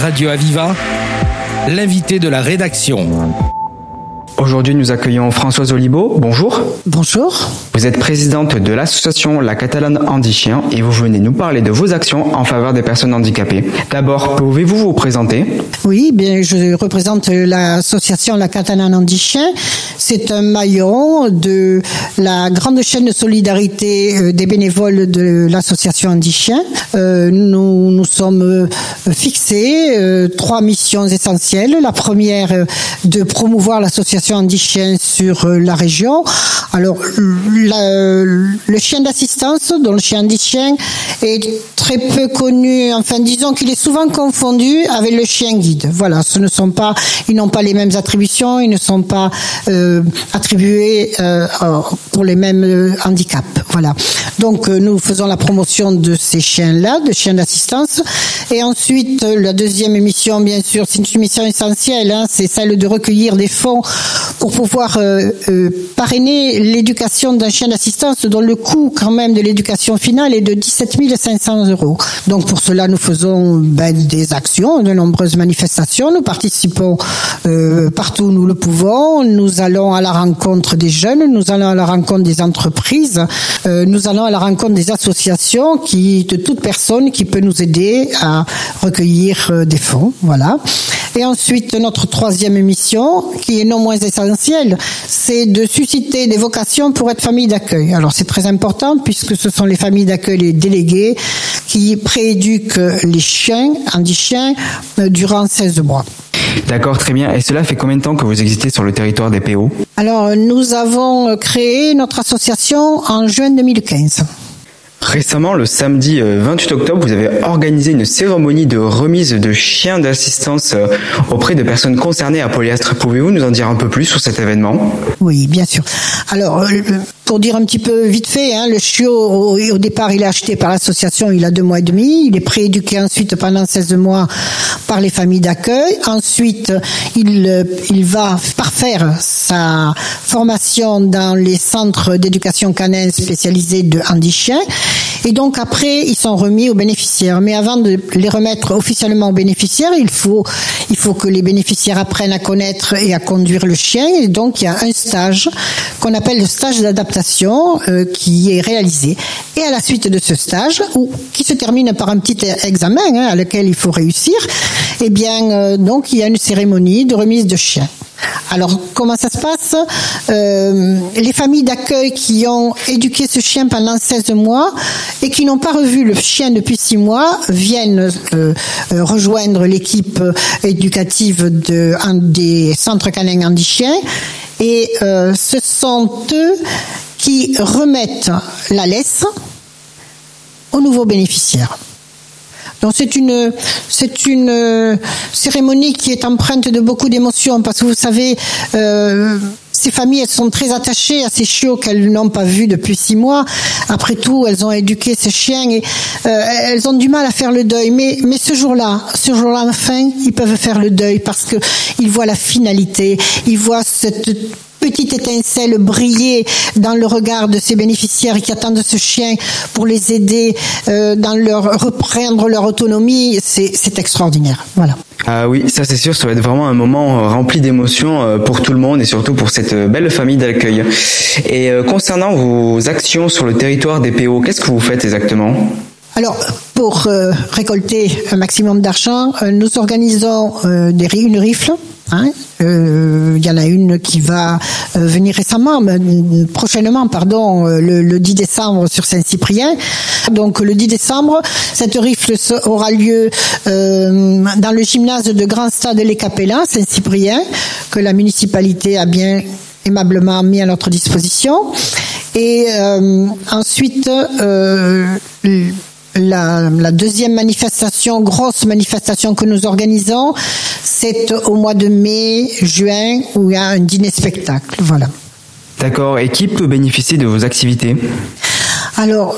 Radio Aviva, l'invité de la rédaction. Aujourd'hui, nous accueillons Françoise Olibo. Bonjour. Bonjour. Vous êtes présidente de l'association La Catalane Handi-Chien et vous venez nous parler de vos actions en faveur des personnes handicapées. D'abord, pouvez-vous vous présenter? Oui, bien, je représente l'association La Catalane Handi-Chien. C'est un maillon de la grande chaîne de solidarité euh, des bénévoles de l'association Handi-Chien. Euh, nous nous sommes euh, fixés trois missions essentielles. La première, de promouvoir l'association chien sur la région. Alors, le chien d'assistance, dont le chien chien est très peu connu. Enfin, disons qu'il est souvent confondu avec le chien guide. Voilà, ce ne sont pas, ils n'ont pas les mêmes attributions, ils ne sont pas euh, attribués euh, pour les mêmes handicaps. Voilà. Donc, nous faisons la promotion de ces chiens-là, de chiens d'assistance. Et ensuite, la deuxième émission, bien sûr, c'est une mission essentielle, hein, c'est celle de recueillir des fonds pour pouvoir euh, euh, parrainer l'éducation d'un chien d'assistance dont le coût quand même de l'éducation finale est de 17 500 euros. Donc pour cela, nous faisons ben, des actions, de nombreuses manifestations. Nous participons euh, partout où nous le pouvons. Nous allons à la rencontre des jeunes, nous allons à la rencontre des entreprises, nous allons à la rencontre des associations qui, de toute personne qui peut nous aider à recueillir des fonds. Voilà. Et ensuite, notre troisième émission, qui est non moins essentielle, c'est de susciter des vocations pour être famille d'accueil. Alors c'est très important puisque ce sont les familles d'accueil, les délégués, qui prééduquent les chiens, handi-chiens, euh, durant 16 mois. D'accord, très bien. Et cela fait combien de temps que vous existez sur le territoire des PO Alors, nous avons créé notre association en juin 2015. Récemment, le samedi 28 euh, octobre, vous avez organisé une cérémonie de remise de chiens d'assistance euh, auprès de personnes concernées à Polyastre. Pouvez-vous nous en dire un peu plus sur cet événement? Oui, bien sûr. Alors, euh, pour dire un petit peu vite fait, hein, le chiot, au, départ, il est acheté par l'association, il a deux mois et demi. Il est prééduqué ensuite pendant 16 mois par les familles d'accueil. Ensuite, il, il va parfaire sa formation dans les centres d'éducation canine spécialisés de handi-chien. Et donc après, ils sont remis aux bénéficiaires. Mais avant de les remettre officiellement aux bénéficiaires, il faut, que les bénéficiaires apprennent à connaître et à conduire le chien. Et donc il y a un stage qu'on appelle le stage d'adaptation euh, qui est réalisé. Et à la suite de ce stage, qui se termine par un petit examen hein, à lequel il faut réussir, eh bien euh, il y a une cérémonie de remise de chien. Alors, comment ça se passe? Euh, Les familles d'accueil qui ont éduqué ce chien pendant 16 mois et qui n'ont pas revu le chien depuis 6 mois viennent euh, euh, rejoindre l'équipe éducative de, des centres canins handi-chiens et ce sont eux qui remettent la laisse aux nouveaux bénéficiaires. Donc c'est une c'est une euh, cérémonie qui est empreinte de beaucoup d'émotions parce que vous savez. Euh, ces familles, elles sont très attachées à ces chiots qu'elles n'ont pas vus depuis six mois. Après tout, elles ont éduqué ces chiens et euh, elles ont du mal à faire le deuil. Mais, mais ce jour-là, ce jour-là, enfin, ils peuvent faire le deuil parce que ils voient la finalité, ils voient cette petite étincelle briller dans le regard de ces bénéficiaires qui attendent ce chien pour les aider euh, dans leur reprendre leur autonomie, c'est extraordinaire. Voilà. Ah oui, ça c'est sûr, ça va être vraiment un moment euh, rempli d'émotions euh, pour tout le monde et surtout pour cette belle famille d'accueil. Et concernant vos actions sur le territoire des PO, qu'est-ce que vous faites exactement? Alors, pour récolter un maximum d'argent, nous organisons des, une rifle Hein. Euh, il y en a qui va euh, venir récemment, prochainement, pardon, euh, le, 10 décembre sur Saint-Cyprien. Donc le 10 décembre, cette rifle aura lieu dans le gymnase de Grand Stade Les Capellans, Saint-Cyprien, que la municipalité a bien aimablement mis à notre disposition. Et ensuite, la, deuxième manifestation, grosse manifestation que nous organisons, c'est au mois de mai, juin, où il y a un dîner-spectacle. Voilà. D'accord. Et qui peut bénéficier de vos activités? Alors,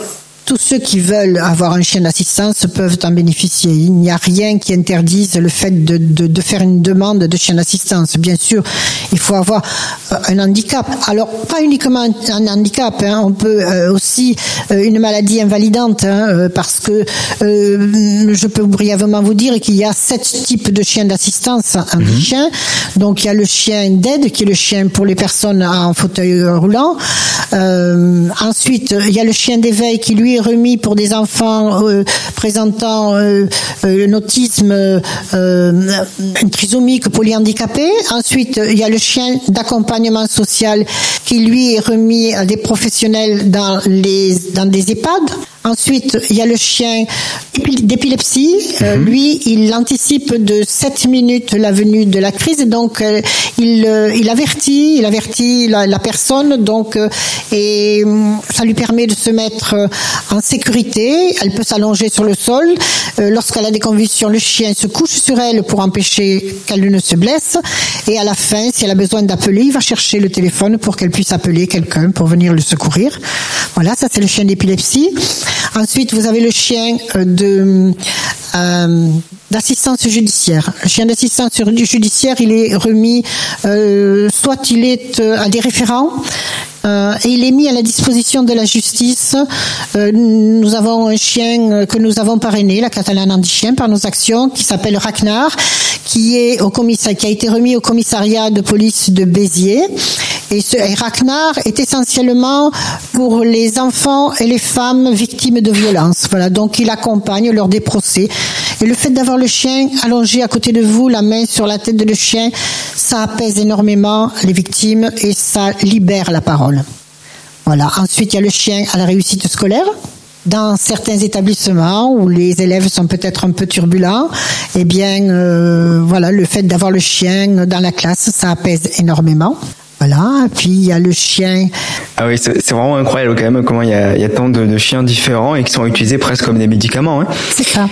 tous ceux qui veulent avoir un chien d'assistance peuvent en bénéficier. Il n'y a rien qui interdise le fait de, de, de faire une demande de chien d'assistance. Bien sûr, il faut avoir euh, un handicap. Alors, pas uniquement un handicap, hein. on peut euh, aussi euh, une maladie invalidante, hein, parce que je peux brièvement vous dire qu'il y a sept types de chiens d'assistance en mhm. chien. Donc, il y a le chien d'aide, qui est le chien pour les personnes en fauteuil roulant. ensuite, il y a le chien d'éveil qui lui remis pour des enfants présentant un autisme, trisomique polyhandicapée. Ensuite, il y a le chien d'accompagnement social qui lui est remis à des professionnels dans dans des EHPAD. Ensuite, il y a le chien d'épilepsie. Euh, mhm. lui, il anticipe de 7 minutes la venue de la crise, donc euh, il, euh, il avertit, il avertit la, la personne, donc et ça lui permet de se mettre en sécurité. Elle peut s'allonger sur le sol. Lorsqu'elle a des convulsions, le chien se couche sur elle pour empêcher qu'elle ne se blesse. Et à la fin, si elle a besoin d'appeler, il va chercher le téléphone pour qu'elle puisse appeler quelqu'un pour venir le secourir. Voilà, ça c'est le chien d'épilepsie. Ensuite, vous avez le chien euh, de euh, d'assistance judiciaire. Le chien d'assistance judiciaire, il est remis, euh, soit il est à des référents, euh, et il est mis à la disposition de la justice. Euh, nous avons un chien que nous avons parrainé, la catalane anti-chien, par nos actions, qui s'appelle Ragnar, qui est au commissariat, qui a été remis au commissariat de police de Béziers. Et, ce, Ragnar est essentiellement pour les enfants et les femmes victimes de violences. Voilà, donc il accompagne lors des procès. Et le fait d'avoir le chien allongé à côté de vous, la main sur la tête de le chien, ça apaise énormément les victimes et ça libère la parole. Voilà. Ensuite, il y a le chien à la réussite scolaire. Dans certains établissements où les élèves sont peut-être un peu turbulents, eh bien, euh, voilà, le fait d'avoir le chien dans la classe, ça apaise énormément. Voilà, puis il y a le chien. Ah oui, c'est vraiment incroyable quand même comment il y a, il y a tant de, de, chiens différents et qui sont utilisés presque comme des médicaments. Hein. C'est ça.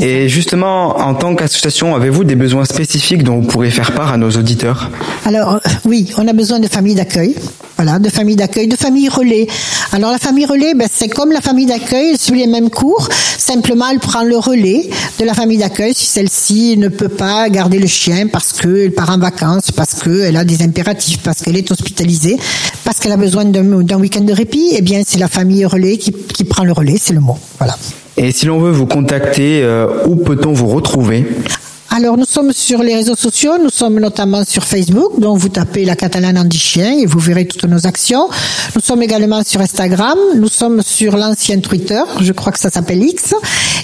Et justement, en tant qu'association, avez-vous des besoins spécifiques dont vous pourrez faire part à nos auditeurs? Alors euh, oui, on a besoin de familles d'accueil. Voilà, de familles d'accueil, de familles relais. Alors la famille relais, ben, c'est comme la famille d'accueil, suit les mêmes cours. Simplement, elle prend le relais de la famille d'accueil si celle-ci ne peut pas garder le chien parce qu'elle part en vacances, parce qu'elle a des impératifs, parce qu'elle est hospitalisée, parce qu'elle a besoin d'un week-end de répit. Eh bien, c'est la famille relais qui, qui prend le relais, c'est le mot. Voilà. Et si l'on veut vous contacter, euh, où peut-on vous retrouver? Alors nous sommes sur les réseaux sociaux, nous sommes notamment sur Facebook, donc vous tapez la Catalane Andy Chien et vous verrez toutes nos actions. Nous sommes également sur Instagram, nous sommes sur l'ancien Twitter, je crois que ça s'appelle X,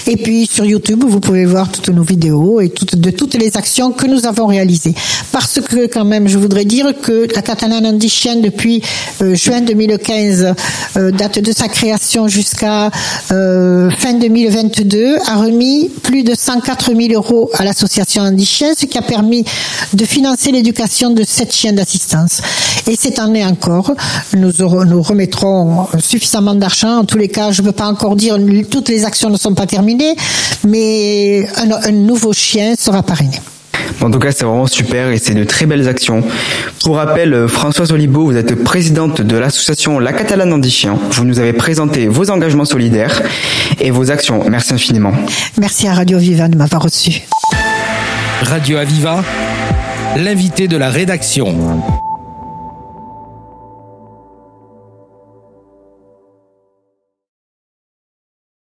et puis sur YouTube vous pouvez voir toutes nos vidéos et toutes, de toutes les actions que nous avons réalisées. Parce que quand même je voudrais dire que la Catalane Andy Chien depuis euh, juin 2015, euh, date de sa création jusqu'à euh, fin 2022, a remis plus de 104 000 euros à l'association Chien, ce qui a permis de financer l'éducation de sept chiens d'assistance. Et cette année encore, nous, nous remettrons suffisamment d'argent. En tous les cas, je ne peux pas encore dire, toutes les actions ne sont pas terminées, mais un, un nouveau chien sera parrainé. En tout cas, c'est vraiment super et c'est de très belles actions. Pour rappel, euh, Françoise Olibo, vous êtes présidente de l'association La Catalane Anti-Chien. Vous nous avez présenté vos engagements solidaires et vos actions. Merci infiniment. Merci à Radio Viva de m'avoir reçu. Radio Aviva, l'invité de la rédaction.